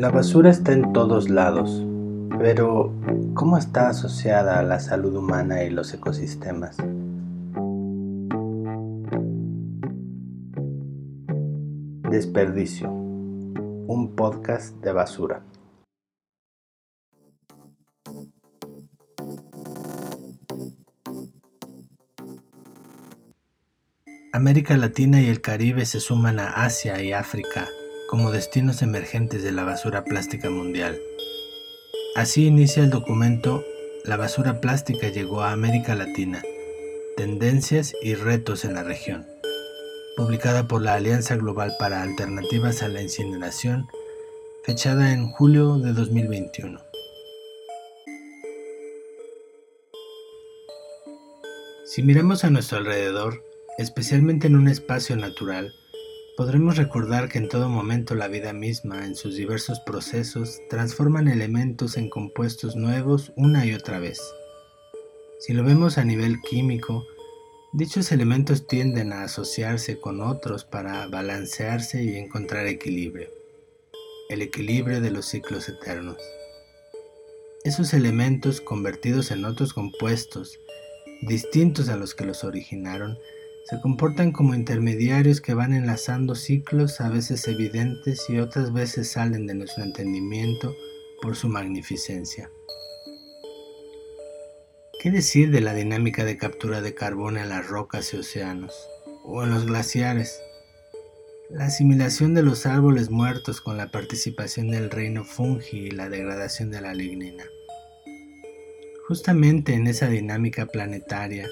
La basura está en todos lados, pero ¿cómo está asociada a la salud humana y los ecosistemas? Desperdicio, un podcast de basura. América Latina y el Caribe se suman a Asia y África como destinos emergentes de la basura plástica mundial. Así inicia el documento La basura plástica llegó a América Latina, tendencias y retos en la región, publicada por la Alianza Global para Alternativas a la Incineración, fechada en julio de 2021. Si miramos a nuestro alrededor, especialmente en un espacio natural, podremos recordar que en todo momento la vida misma, en sus diversos procesos, transforman elementos en compuestos nuevos una y otra vez. Si lo vemos a nivel químico, dichos elementos tienden a asociarse con otros para balancearse y encontrar equilibrio, el equilibrio de los ciclos eternos. Esos elementos convertidos en otros compuestos, distintos a los que los originaron, se comportan como intermediarios que van enlazando ciclos a veces evidentes y otras veces salen de nuestro entendimiento por su magnificencia. ¿Qué decir de la dinámica de captura de carbón en las rocas y océanos o en los glaciares? La asimilación de los árboles muertos con la participación del reino fungi y la degradación de la lignina. Justamente en esa dinámica planetaria,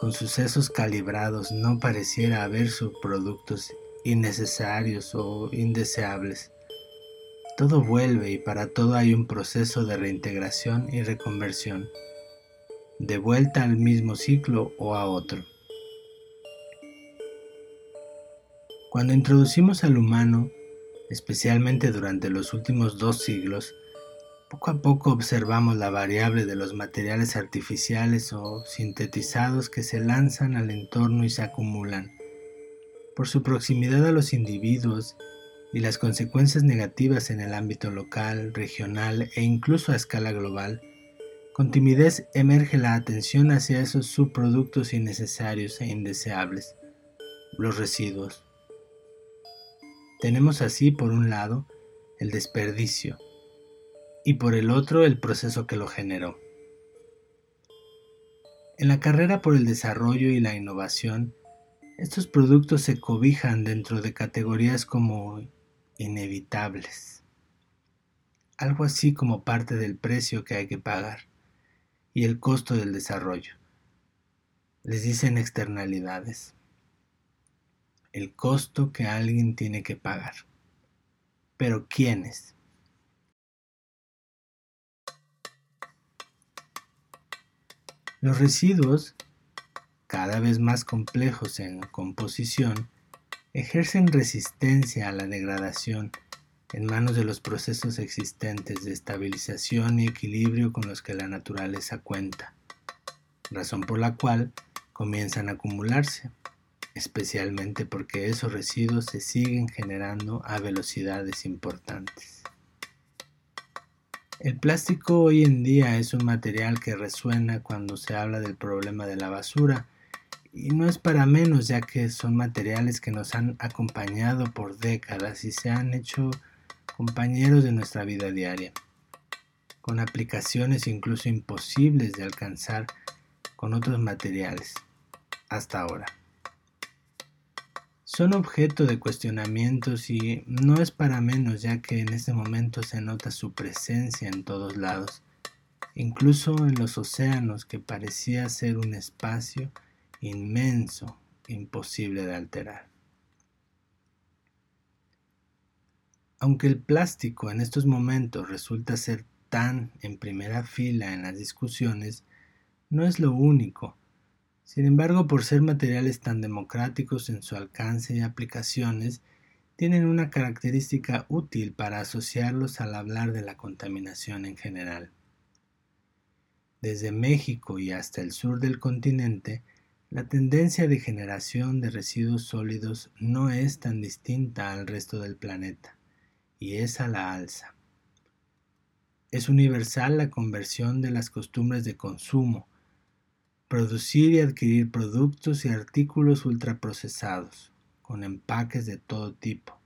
con sucesos calibrados no pareciera haber subproductos innecesarios o indeseables. Todo vuelve y para todo hay un proceso de reintegración y reconversión, de vuelta al mismo ciclo o a otro. Cuando introducimos al humano, especialmente durante los últimos dos siglos, poco a poco observamos la variable de los materiales artificiales o sintetizados que se lanzan al entorno y se acumulan. Por su proximidad a los individuos y las consecuencias negativas en el ámbito local, regional e incluso a escala global, con timidez emerge la atención hacia esos subproductos innecesarios e indeseables, los residuos. Tenemos así, por un lado, el desperdicio, y por el otro el proceso que lo generó. En la carrera por el desarrollo y la innovación, estos productos se cobijan dentro de categorías como inevitables, algo así como parte del precio que hay que pagar y el costo del desarrollo. Les dicen externalidades, el costo que alguien tiene que pagar. Pero ¿quiénes? Los residuos, cada vez más complejos en composición, ejercen resistencia a la degradación en manos de los procesos existentes de estabilización y equilibrio con los que la naturaleza cuenta, razón por la cual comienzan a acumularse, especialmente porque esos residuos se siguen generando a velocidades importantes. El plástico hoy en día es un material que resuena cuando se habla del problema de la basura y no es para menos ya que son materiales que nos han acompañado por décadas y se han hecho compañeros de nuestra vida diaria, con aplicaciones incluso imposibles de alcanzar con otros materiales hasta ahora son objeto de cuestionamientos y no es para menos ya que en este momento se nota su presencia en todos lados, incluso en los océanos que parecía ser un espacio inmenso, imposible de alterar. Aunque el plástico en estos momentos resulta ser tan en primera fila en las discusiones, no es lo único sin embargo, por ser materiales tan democráticos en su alcance y aplicaciones, tienen una característica útil para asociarlos al hablar de la contaminación en general. Desde México y hasta el sur del continente, la tendencia de generación de residuos sólidos no es tan distinta al resto del planeta, y es a la alza. Es universal la conversión de las costumbres de consumo, producir y adquirir productos y artículos ultraprocesados, con empaques de todo tipo,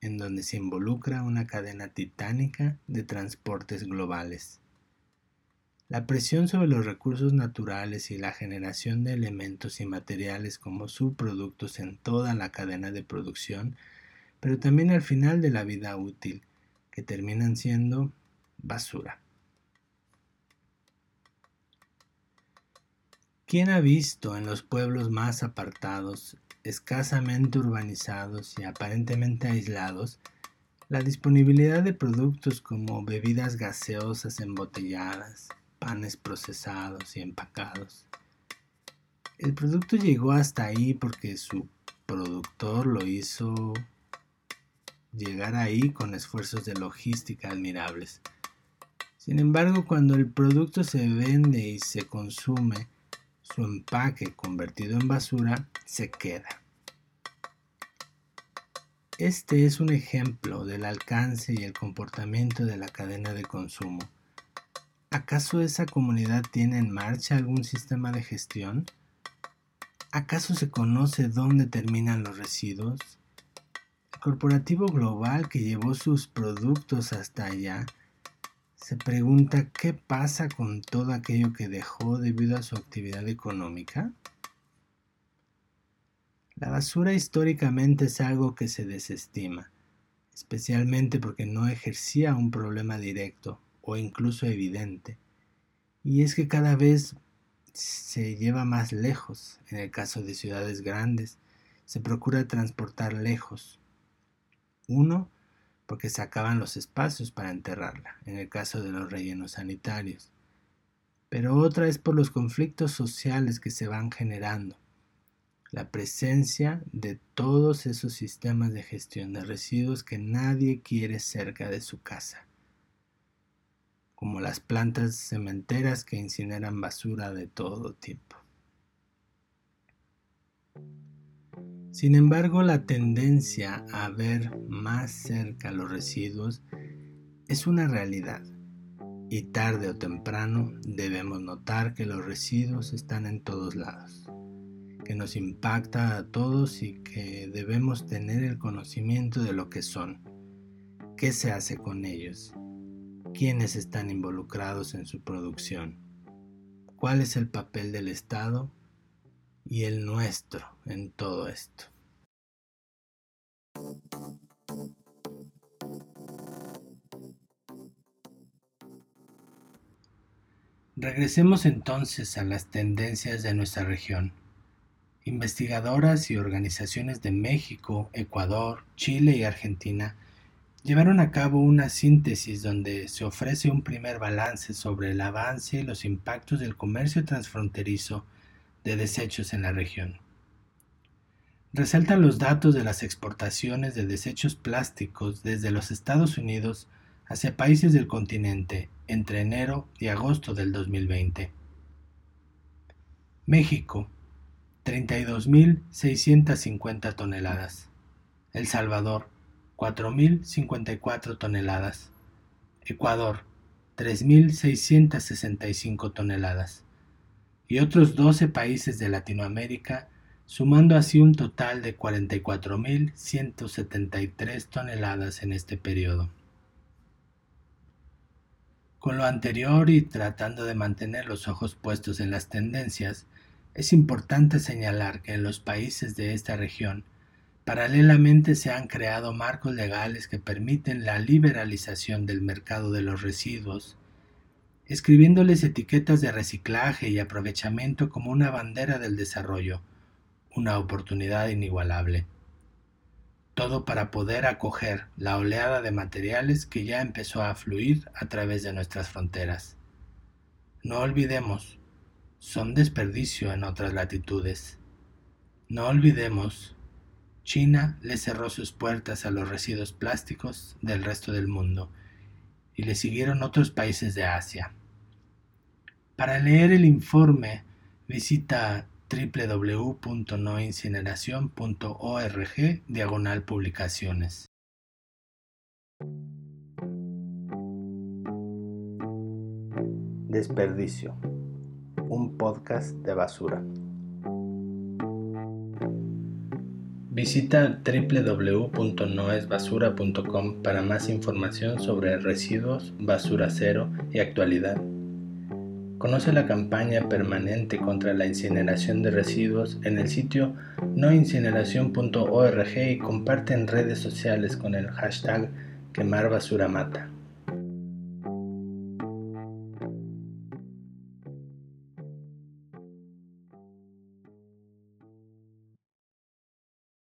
en donde se involucra una cadena titánica de transportes globales. La presión sobre los recursos naturales y la generación de elementos y materiales como subproductos en toda la cadena de producción, pero también al final de la vida útil, que terminan siendo basura. ¿Quién ha visto en los pueblos más apartados, escasamente urbanizados y aparentemente aislados, la disponibilidad de productos como bebidas gaseosas embotelladas, panes procesados y empacados? El producto llegó hasta ahí porque su productor lo hizo llegar ahí con esfuerzos de logística admirables. Sin embargo, cuando el producto se vende y se consume, su empaque convertido en basura se queda. Este es un ejemplo del alcance y el comportamiento de la cadena de consumo. ¿Acaso esa comunidad tiene en marcha algún sistema de gestión? ¿Acaso se conoce dónde terminan los residuos? El corporativo global que llevó sus productos hasta allá se pregunta qué pasa con todo aquello que dejó debido a su actividad económica. La basura históricamente es algo que se desestima, especialmente porque no ejercía un problema directo o incluso evidente. Y es que cada vez se lleva más lejos. En el caso de ciudades grandes, se procura transportar lejos. Uno, porque se acaban los espacios para enterrarla, en el caso de los rellenos sanitarios. Pero otra es por los conflictos sociales que se van generando, la presencia de todos esos sistemas de gestión de residuos que nadie quiere cerca de su casa, como las plantas cementeras que incineran basura de todo tipo. Sin embargo, la tendencia a ver más cerca los residuos es una realidad y tarde o temprano debemos notar que los residuos están en todos lados, que nos impacta a todos y que debemos tener el conocimiento de lo que son, qué se hace con ellos, quiénes están involucrados en su producción, cuál es el papel del Estado y el nuestro en todo esto. Regresemos entonces a las tendencias de nuestra región. Investigadoras y organizaciones de México, Ecuador, Chile y Argentina llevaron a cabo una síntesis donde se ofrece un primer balance sobre el avance y los impactos del comercio transfronterizo de desechos en la región. Resaltan los datos de las exportaciones de desechos plásticos desde los Estados Unidos hacia países del continente entre enero y agosto del 2020. México, 32.650 toneladas. El Salvador, 4.054 toneladas. Ecuador, 3.665 toneladas y otros 12 países de Latinoamérica, sumando así un total de 44.173 toneladas en este periodo. Con lo anterior y tratando de mantener los ojos puestos en las tendencias, es importante señalar que en los países de esta región paralelamente se han creado marcos legales que permiten la liberalización del mercado de los residuos escribiéndoles etiquetas de reciclaje y aprovechamiento como una bandera del desarrollo, una oportunidad inigualable. Todo para poder acoger la oleada de materiales que ya empezó a fluir a través de nuestras fronteras. No olvidemos, son desperdicio en otras latitudes. No olvidemos, China le cerró sus puertas a los residuos plásticos del resto del mundo y le siguieron otros países de Asia. Para leer el informe, visita www.noincineración.org diagonal publicaciones. Desperdicio. Un podcast de basura. Visita www.noesbasura.com para más información sobre residuos, basura cero y actualidad. Conoce la campaña permanente contra la incineración de residuos en el sitio noincineración.org y comparte en redes sociales con el hashtag quemar basura mata.